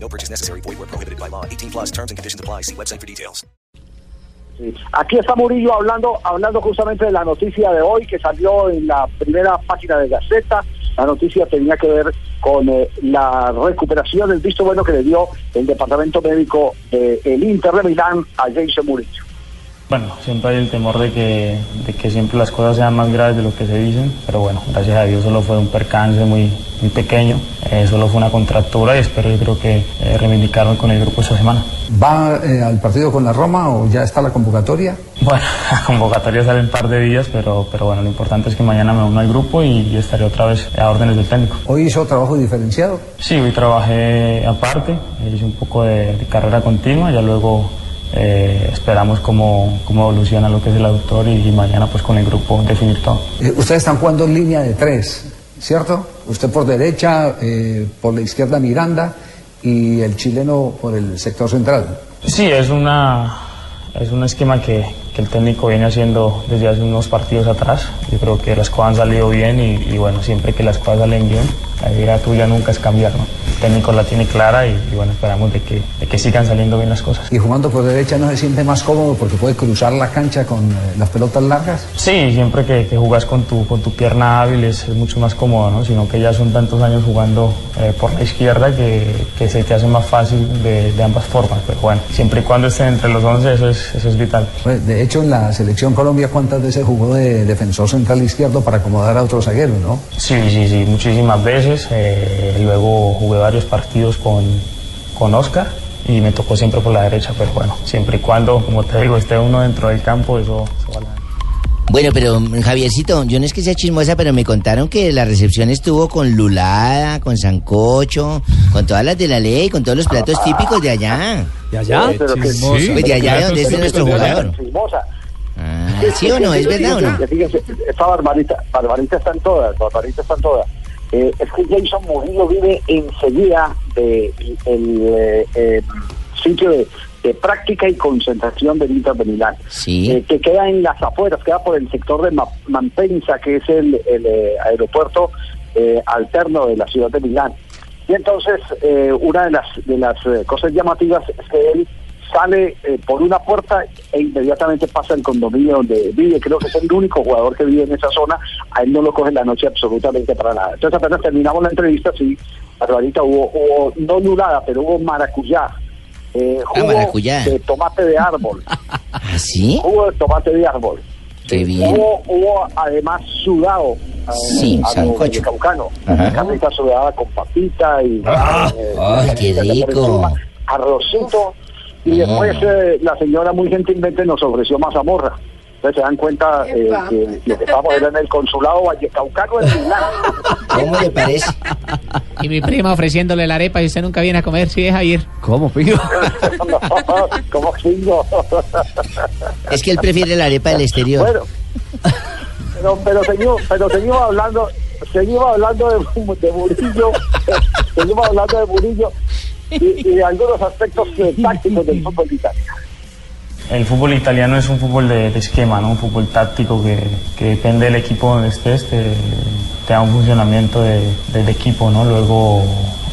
No purchase necessary. Void where prohibited by law. 18 plus terms and conditions apply. See website for details. Sí. Aquí está Murillo hablando, hablando justamente de la noticia de hoy que salió en la primera página de Gaceta. La noticia tenía que ver con eh, la recuperación del visto bueno que le dio el departamento médico del Inter de Milán a Jason Murillo. Bueno, siempre hay el temor de que, de que siempre las cosas sean más graves de lo que se dicen, pero bueno, gracias a Dios solo fue un percance muy, muy pequeño, eh, solo fue una contractura y espero yo creo que eh, reivindicarme con el grupo esta semana. ¿Va eh, al partido con la Roma o ya está la convocatoria? Bueno, la convocatoria sale en un par de días, pero, pero bueno, lo importante es que mañana me uno al grupo y, y estaré otra vez a órdenes del técnico. ¿Hoy hizo trabajo diferenciado? Sí, hoy trabajé aparte, hice un poco de, de carrera continua, ya luego eh, esperamos cómo, cómo evoluciona lo que es el autor y, y mañana pues con el grupo definir todo. Eh, ustedes están jugando en línea de tres, ¿cierto? Usted por derecha, eh, por la izquierda Miranda y el chileno por el sector central. Sí, es una es un esquema que, que el técnico viene haciendo desde hace unos partidos atrás. Yo creo que las cosas han salido bien y, y bueno, siempre que las cosas salen bien, la idea tuya nunca es cambiar, ¿no? El técnico la tiene clara y, y bueno, esperamos de que, de que sigan saliendo bien las cosas. Y jugando por derecha no se siente más cómodo porque puede cruzar la cancha con eh, las pelotas largas. Sí, siempre que, que jugas con tu, con tu pierna hábil es, es mucho más cómodo, ¿no? Sino que ya son tantos años jugando eh, por la izquierda que, que se te hace más fácil de, de ambas formas. Pero bueno, siempre y cuando estén entre los 11 eso es, eso es vital. Pues, de hecho, en la selección Colombia, ¿cuántas veces jugó de defensor central izquierdo para acomodar a otro zaguero, no? Sí, sí, sí, muchísimas veces. Eh, luego jugué varios partidos con, con Oscar y me tocó siempre por la derecha, pero bueno, siempre y cuando, como te digo, esté uno dentro del campo, eso, eso vale. Bueno, pero Javiercito, yo no es que sea chismosa, pero me contaron que la recepción estuvo con lulada, con sancocho, con todas las de la ley, con todos los platos típicos de allá. ¿De allá? Pues de allá donde es nuestro jugador. Chismosa. Ah, ¿Sí o no? ¿Es verdad o no? Fíjense, fíjense, esta barbarita, barbarita están todas, barbarita están todas. Eh, es que Jason Murillo vive enseguida del eh, eh, sitio de, de práctica y concentración del Inter de Milán, Sí. eh, que queda en las afueras, queda por el sector de Ma- Malpensa, que es el, el, eh, aeropuerto alterno de la ciudad de Milán. Y entonces, eh, una de las, de las cosas llamativas es que él sale eh, por una puerta e inmediatamente pasa al condominio donde vive. Creo que es el único jugador que vive en esa zona. A él no lo coge la noche absolutamente para nada. Entonces, apenas terminamos la entrevista, sí, Barbarita, hubo, hubo no nulada, pero hubo maracuyá. Eh, jugo maracuyá. de tomate de árbol. ¿Ah, sí? Jugo de tomate de árbol. Qué bien. Hubo, hubo además sudado. eh, Sí, a sancocho. caucano. Carnita sudada con papita y. Ah, eh, ay, qué rico. Arrocito. Y después eh, la señora muy gentilmente nos ofreció mazamorra. Entonces se dan cuenta eh, que lo que estábamos era en el consulado Vallecaucano en Milán. ¿Cómo le parece? Y mi prima ofreciéndole la arepa y usted nunca viene a comer, sí deja ir. ¿Cómo, pido? No, ¿Cómo sigo? Es que él prefiere la arepa del exterior. Bueno, pero, pero seguimos, pero seguimos hablando, seguimos hablando de, de Murillo, seguimos hablando de Murillo y, y algunos aspectos tácticos del fútbol italiano. El fútbol italiano es un fútbol de, esquema, ¿no? un fútbol táctico que, que depende del equipo donde estés, te, da un funcionamiento de- de equipo. ¿no? Luego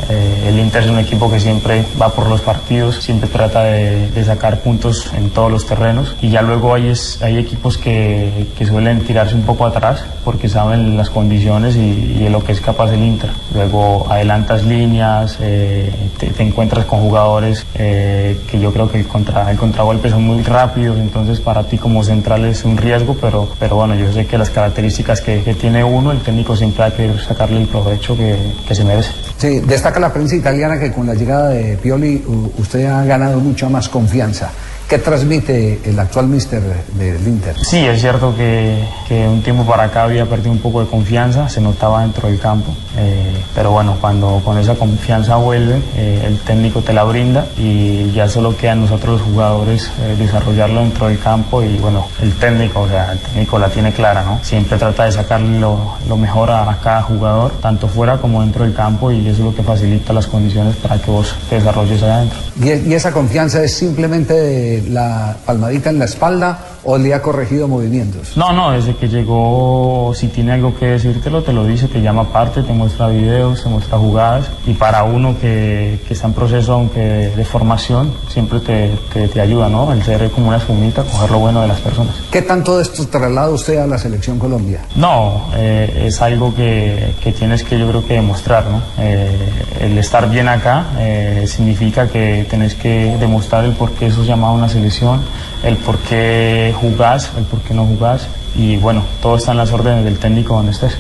eh, el Inter es un equipo que siempre va por los partidos, siempre trata de, de sacar puntos en todos los terrenos y ya luego hay, es- hay equipos que, que suelen tirarse un poco atrás porque saben las condiciones y, y de lo que es capaz el Inter. Luego adelantas líneas, eh, te, te encuentras con jugadores eh, que yo creo que el, contra, el contragolpe son muy rápidos, entonces para ti como central es un riesgo, pero, pero bueno, yo sé que las características que, que tiene uno, el técnico siempre a querer sacarle el provecho que, que se merece. Sí, destaca la prensa italiana que con la llegada de Pioli usted ha ganado mucha más confianza. ¿Qué transmite el actual mister del Inter? Sí, es cierto que, que un tiempo para acá había perdido un poco de confianza, se notaba dentro del campo. Eh, pero bueno, cuando con esa confianza vuelve, eh, el técnico te la brinda y ya solo queda a nosotros los jugadores eh, desarrollarlo dentro del campo y bueno, el técnico, o sea, el técnico la tiene clara, ¿no? Siempre trata de sacarle lo, lo mejor a, a cada jugador, tanto fuera como dentro del campo y eso es lo que facilita las condiciones para que vos te desarrolles allá adentro. ¿Y, y esa confianza es simplemente de la palmadita en la espalda o le ha corregido movimientos? No, no, desde que llegó, si tiene algo que decírtelo, te lo dice, te llama aparte, te muestra videos, te muestra jugadas. Y para uno que, que está en proceso, aunque de, de formación, siempre te, te, te ayuda, ¿no? El ser como una espumita, coger lo bueno de las personas. ¿Qué tanto de esto traslada usted a la selección Colombia? No, eh, es algo que, que tienes que yo creo que demostrar, ¿no? Eh, el estar bien acá eh, significa que tenés que demostrar el por qué sos llamado a una selección, el por qué jugás, el por qué no jugás y bueno, todo está en las órdenes del técnico donde estés.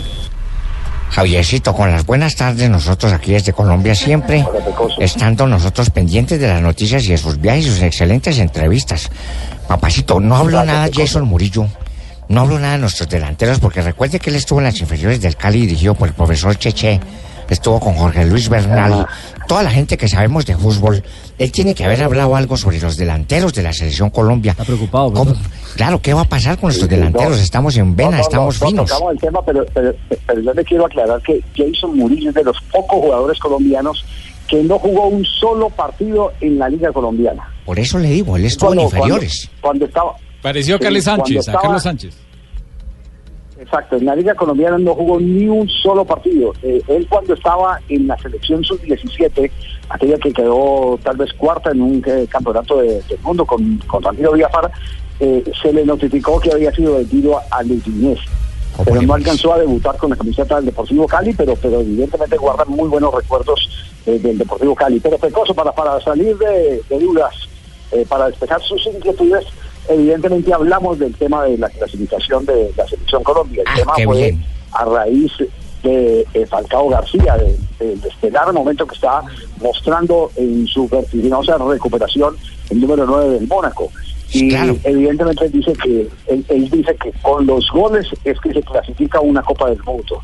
Javiercito, con las buenas tardes, nosotros aquí desde Colombia siempre, estando nosotros pendientes de las noticias y de sus viajes y sus excelentes entrevistas. Papacito, no hablo nada de Jason Murillo, no hablo nada de nuestros delanteros, porque recuerde que él estuvo en las inferiores del Cali dirigido por el profesor Cheche, estuvo con Jorge Luis Bernal, toda la gente que sabemos de fútbol. Él tiene que haber hablado algo sobre los delanteros de la selección Colombia. Está preocupado, ¿Cómo? Claro, ¿qué va a pasar con nuestros delanteros? Estamos en vena, No, no, estamos no, finos. tocamos el tema, pero, pero, pero yo le quiero aclarar que Jason Murillo es de los pocos jugadores colombianos que no jugó un solo partido en la Liga Colombiana. Por eso le digo, él estuvo en Cuando- inferiores. Cuando, cuando estaba. Pareció a Carlos Sánchez, a Carlos Sánchez. Exacto, en la Liga Colombiana no jugó ni un solo partido. Eh, él cuando estaba en la selección sub-17, aquella que quedó tal vez cuarta en un eh, campeonato de- del mundo con, con Ramiro Villafara, eh, se le notificó que había sido vendido a, a Udinese. Pero no alcanzó a debutar con la camiseta del Deportivo Cali, pero, pero evidentemente guardan muy buenos recuerdos del Deportivo Cali. Pero Pecoso, para, para salir de, de dudas, para despejar sus inquietudes, evidentemente hablamos del tema de la clasificación de la selección Colombia. El Ah, tema fue bien. a raíz de, eh, Falcao García, de- del estelar momento que está mostrando en su vertiginosa recuperación el número 9 del Mónaco. Y Claro. evidentemente dice que él, él dice que con los goles es que se clasifica una Copa del Mundo.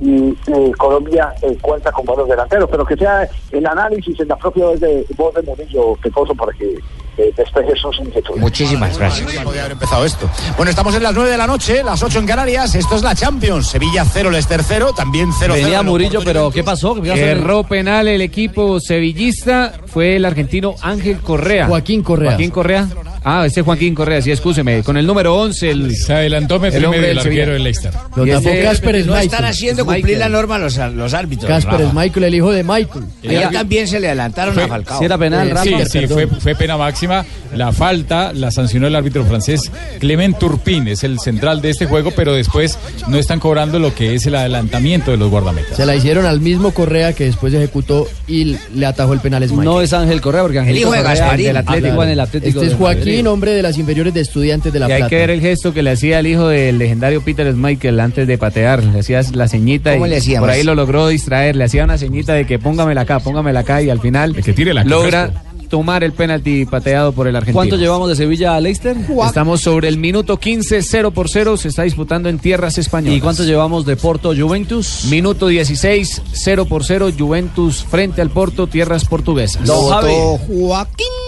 Y eh, Colombia eh, cuenta con buenos delanteros, pero que sea el análisis en la propia voz de, voz de Murillo Pecoso para que eh, despeje sus inquietudes. Muchísimas gracias. Podría haber empezado esto. Bueno, estamos en las 9 de la noche, las 8 en Canarias. Esto es la Champions. Sevilla 0, Leicester 0, también 0 Venía Murillo, pero ¿qué pasó? Erró penal el equipo sevillista, fue el argentino Ángel Correa. Joaquín Correa. Joaquín Correa. Ah, ese es Joaquín Correa, sí, escúcheme. Con el número 11, el, Se adelantó el hombre del Sevilla. del Leicester. Tapó ese- Casper No Schmeichel. están haciendo cumplir la norma los, los árbitros. Casper Rafa. Schmeichel, el hijo de Michael. Ayer también se le adelantaron a Falcao. Si era penal, Sí, Rafa. sí, fue, fue pena máxima. La falta la sancionó el árbitro francés Clement Turpin, es el central de este juego, pero después no están cobrando lo que es el adelantamiento de los guardametas. Se la hicieron al mismo Correa que después ejecutó y le atajó el penal Schmeichel. No es Ángel Correa, porque Ángel hijo de Correa Gasparín. del Atlético Claro. en el Atlético. Este es de Joaquín, hombre de las inferiores de Estudiantes de La Y hay que ver el gesto que le hacía el hijo del legendario Peter Schmeichel antes de patear. Le hacía la ceñita ¿Cómo y le hacíamos? por ahí lo logró distraer. Le hacía una ceñita de que póngamela acá, póngamela acá y al final El que tire la logra tomar el penalti pateado por el argentino. ¿Cuánto llevamos de Sevilla a Leicester? Estamos sobre el minuto 15, 0 por 0. Se está disputando en tierras españolas. ¿Y cuánto llevamos de Porto Juventus? Minuto 16, 0 por 0. Juventus frente al Porto, tierras portuguesas. Javi. Joaquín.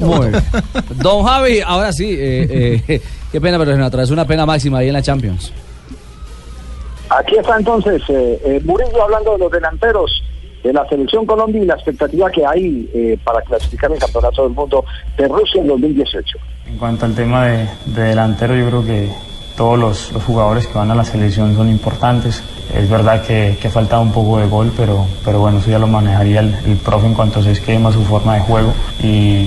Muy bien. Don Javi, ahora sí, eh, eh, qué pena, pero se nos atravesó una pena máxima ahí en la Champions. Aquí está entonces eh, eh, Murillo hablando de los delanteros de la selección Colombia y la expectativa que hay eh, para clasificar el campeonato del mundo de Rusia en 2018. En cuanto al tema de, de delantero, yo creo que todos los, los jugadores que van a la selección son importantes. Es verdad que, que falta un poco de gol, pero, pero bueno, eso ya lo manejaría el, el profe en cuanto a su esquema, su forma de juego. Y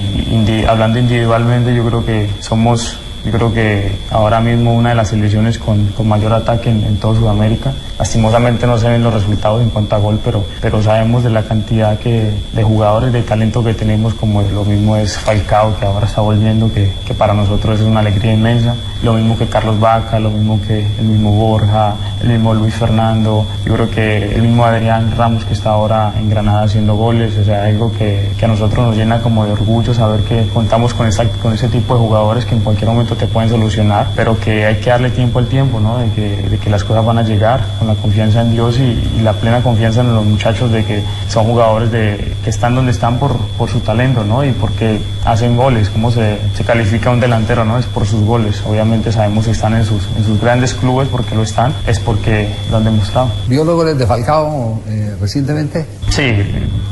hablando individualmente, yo creo que somos, yo creo que ahora mismo una de las selecciones con, mayor ataque en, toda Sudamérica. Lastimosamente no se ven los resultados en cuanto a gol, pero, pero sabemos de la cantidad que, de jugadores, de talento que tenemos, como lo mismo es Falcao, que ahora está volviendo, que, que para nosotros es una alegría inmensa. Lo mismo que Carlos Vaca, lo mismo que el mismo Borja, el mismo Luis Fernando, yo creo que el mismo Adrián Ramos que está ahora en Granada haciendo goles, o sea, algo que, que a nosotros nos llena como de orgullo saber que contamos con, esa, con ese tipo de jugadores que en cualquier momento te pueden solucionar, pero que hay que darle tiempo al tiempo, ¿no? De que, de que las cosas van a llegar con la confianza en Dios y, y la plena confianza en los muchachos de que son jugadores de, que están donde están por, por su talento, ¿no? Y porque hacen goles, cómo se, se califica un delantero, ¿no? Es por sus goles. Obviamente sabemos que están en sus, en sus grandes clubes porque lo están, es porque lo han demostrado. ¿Vio los goles de Falcao eh, recientemente? Sí,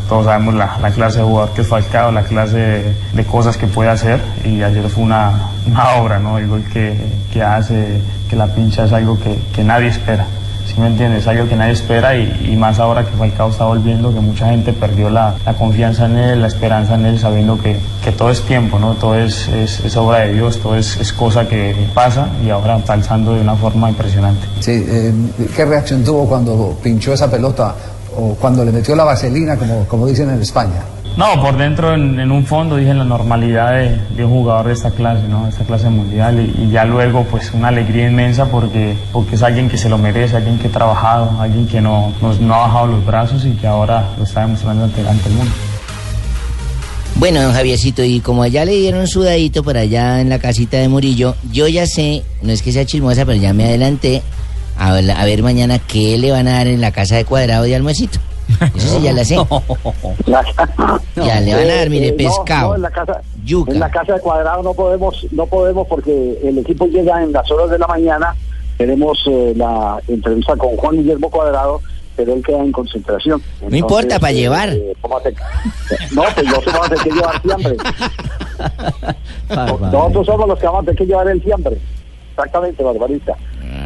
todos sabemos la, la clase de jugador que es Falcao, la clase de, de cosas que puede hacer y ayer fue una, una obra, ¿no? El gol que, que hace, que la pincha es algo que, que nadie espera. ¿Sí me entiendes? Es algo que nadie espera y, y más ahora que Falcao está volviendo, que mucha gente perdió la, la confianza en él, la esperanza en él, sabiendo que, que todo es tiempo, ¿no? Todo es, es, es obra de Dios, todo es, es cosa que pasa y ahora está alzando de una forma impresionante. Sí, eh, ¿qué reacción tuvo cuando pinchó esa pelota o cuando le metió la vaselina, como, como dicen en España? No, por dentro, en, un fondo, dije la normalidad de, un jugador de esta clase, ¿no? De esta clase mundial. Y, ya luego, pues, una alegría inmensa porque, porque es alguien que se lo merece, alguien que ha trabajado, alguien que no, nos- no ha bajado los brazos y que ahora lo está demostrando ante, ante el mundo. Bueno, don Javiercito, y como allá le dieron sudadito por allá en la casita de Murillo, yo ya sé, no es que sea chismosa, pero ya me adelanté a, ver- a ver mañana qué le van a dar en la casa de cuadrado de almuercito. Eso sí ya la sé. Ya le van a dar, mire, Eh, no, pescado. no, en la casa, yuca. en la casa de cuadrado no podemos, no podemos porque el equipo llega en las horas de la mañana. Tenemos eh, la entrevista con Juan Guillermo Cuadrado, pero él queda en concentración. No importa, pa' llevar. ¿cómo hace- no, pues no se vamos a tener que llevar siempre. Nosotros somos los que vamos a tener que llevar el siempre. Exactamente, Barbarita.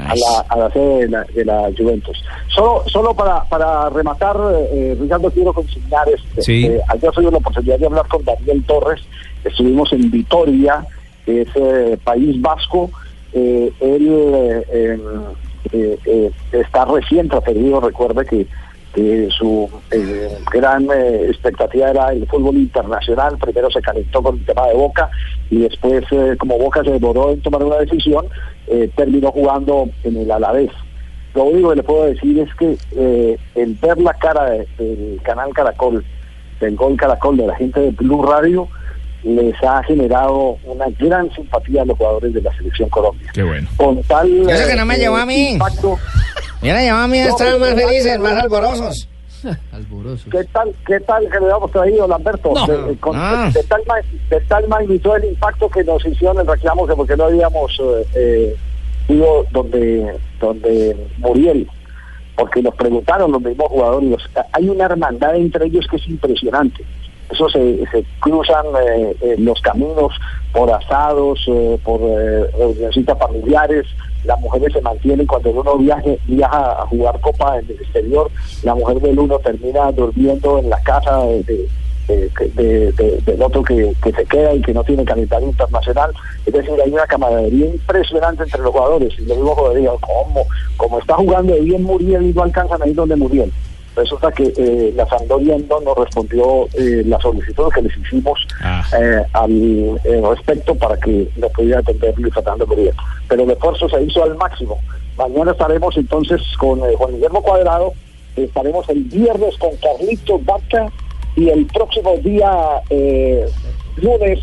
A la, a la sede de la, de la Juventus. Solo, solo para, para rematar, eh, Ricardo, quiero consignar este. Sí. eh, ayer tuve la oportunidad de hablar con Daniel Torres. Estuvimos en Vitoria, que es eh, País Vasco. Eh, él eh, está recién transferido. Recuerde que, que su eh, gran eh, expectativa era el fútbol internacional. Primero se calentó con el tema de Boca y después, eh, como Boca se demoró en tomar una decisión, eh, terminó jugando en el Alavés. Lo único que le puedo decir es que eh, el ver la cara de- del canal Caracol, del Gol Caracol, de la gente de Blue Radio, les ha generado una gran simpatía a los jugadores de la Selección Colombia. Qué bueno. Con tal Y eso que no me eh, llevó a mí. impacto, Mira, llevaba a mí, estaban más felices, más alborosos. ¿Qué tal, qué tal que le habíamos traído, Lamberto? No. de, con- Ah. de tal, de tal magnitud el impacto que nos hicieron el reclamo que porque no habíamos eh, eh, ido donde, donde Muriel. Porque nos preguntaron los mismos jugadores. hay una hermandad entre ellos que es impresionante. Eso se, cruzan eh, eh, los caminos por asados, eh, por reunioncitas familiares. Las mujeres se mantienen cuando uno viaje, viaja a jugar copa en el exterior. La mujer del uno termina durmiendo en la casa de, de- de- de- de- del otro que, se queda y que no tiene calendario internacional. Es decir, hay una camaradería impresionante entre los jugadores. Y los mismos jugadores. Como está jugando bien Muriel y no alcanzan a ir donde Muriel. Resulta que eh, la Sampdoria no nos respondió eh, la solicitud que les hicimos eh, al respecto para que nos pudiera atender Luis Fernando Muriel. Pero el esfuerzo se hizo al máximo. Mañana estaremos entonces con Juan Guillermo Cuadrado, estaremos el viernes con Carlitos Vaca y el próximo día eh, lunes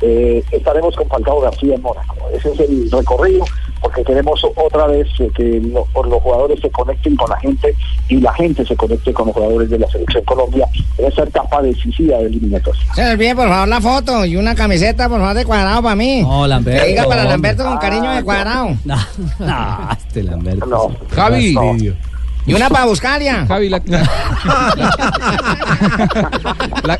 eh, estaremos con Falcao García en Mónaco. Ese es el recorrido porque queremos otra vez que los jugadores se conecten con la gente y la gente se conecte con los jugadores de la selección Colombia en esa etapa decisiva de eliminatoria. Se me olvide, por favor, la foto y una camiseta, por favor, de cuadrado para mí. No, Lamberto. Que diga para. Lamberto con cariño de cuadrado. No, este Lamberto. No. Javi. No. Y una para Buscalia. Javi, la, la,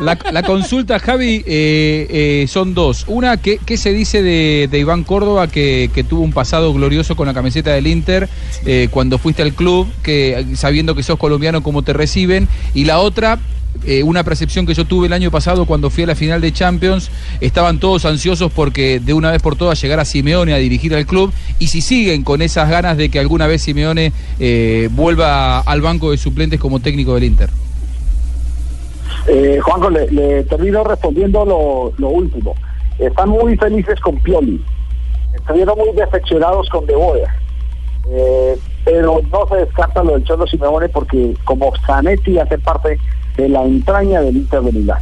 la- la consulta, Javi, eh, eh, son dos. Una, ¿qué, qué se dice de, de Iván Córdoba, que, que tuvo un pasado glorioso con la camiseta del Inter eh, cuando fuiste al club, que sabiendo que sos colombiano, cómo te reciben? Y la otra, eh, una percepción que yo tuve el año pasado cuando fui a la final de Champions, estaban todos ansiosos porque de una vez por todas llegara Simeone a dirigir al club y si siguen con esas ganas de que alguna vez Simeone eh, vuelva al banco de suplentes como técnico del Inter. Eh, Juanjo, le, le termino respondiendo lo, último. Están muy felices con Pioli. Estuvieron muy decepcionados con De Boer. Eh, pero no se descarta lo del Cholo Simeone porque como Zanetti hace parte de la entraña del Inter de Milán.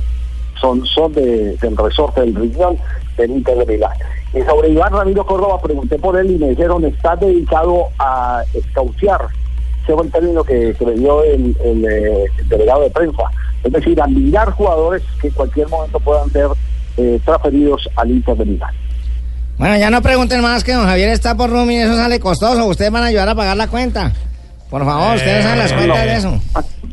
Son, son de- del resorte del riñón del Inter de Milán. Y sobre Iván Ramiro Córdoba pregunté por él y me dijeron está dedicado a escautear. Ese fue el término que, que me dio eh, el delegado de prensa. Es decir, a mirar jugadores que en cualquier momento puedan ser eh, transferidos al Inter de Milán. Bueno, ya no pregunten más que don Javier está por room y eso sale costoso. Ustedes van a ayudar a pagar la cuenta. Por favor, ustedes saben las cuentas de eso.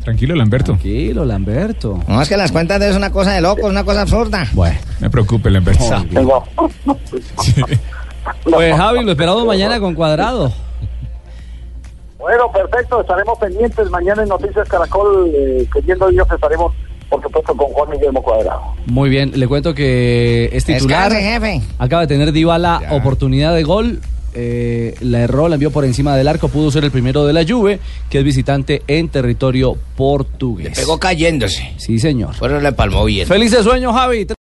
Tranquilo, Lamberto. Tranquilo, Lamberto. No, es que las cuentas de eso es una cosa de locos, una cosa absurda. Bueno. No me preocupe, Lamberto. Pues Javi, lo esperamos mañana con cuadrado. Bueno, perfecto, estaremos pendientes mañana en Noticias Caracol, eh, queriendo Dios estaremos, por supuesto, con Juan Guillermo Cuadrado. Muy bien, le cuento que es titular. Jefe. Acaba de tener Dybala oportunidad de gol. eh, la erró, la envió por encima del arco. Pudo ser el primero de la Juve, que es visitante en territorio portugués. Pegó cayéndose. Sí, señor. Pero le palmó bien. Felices sueños, Javi.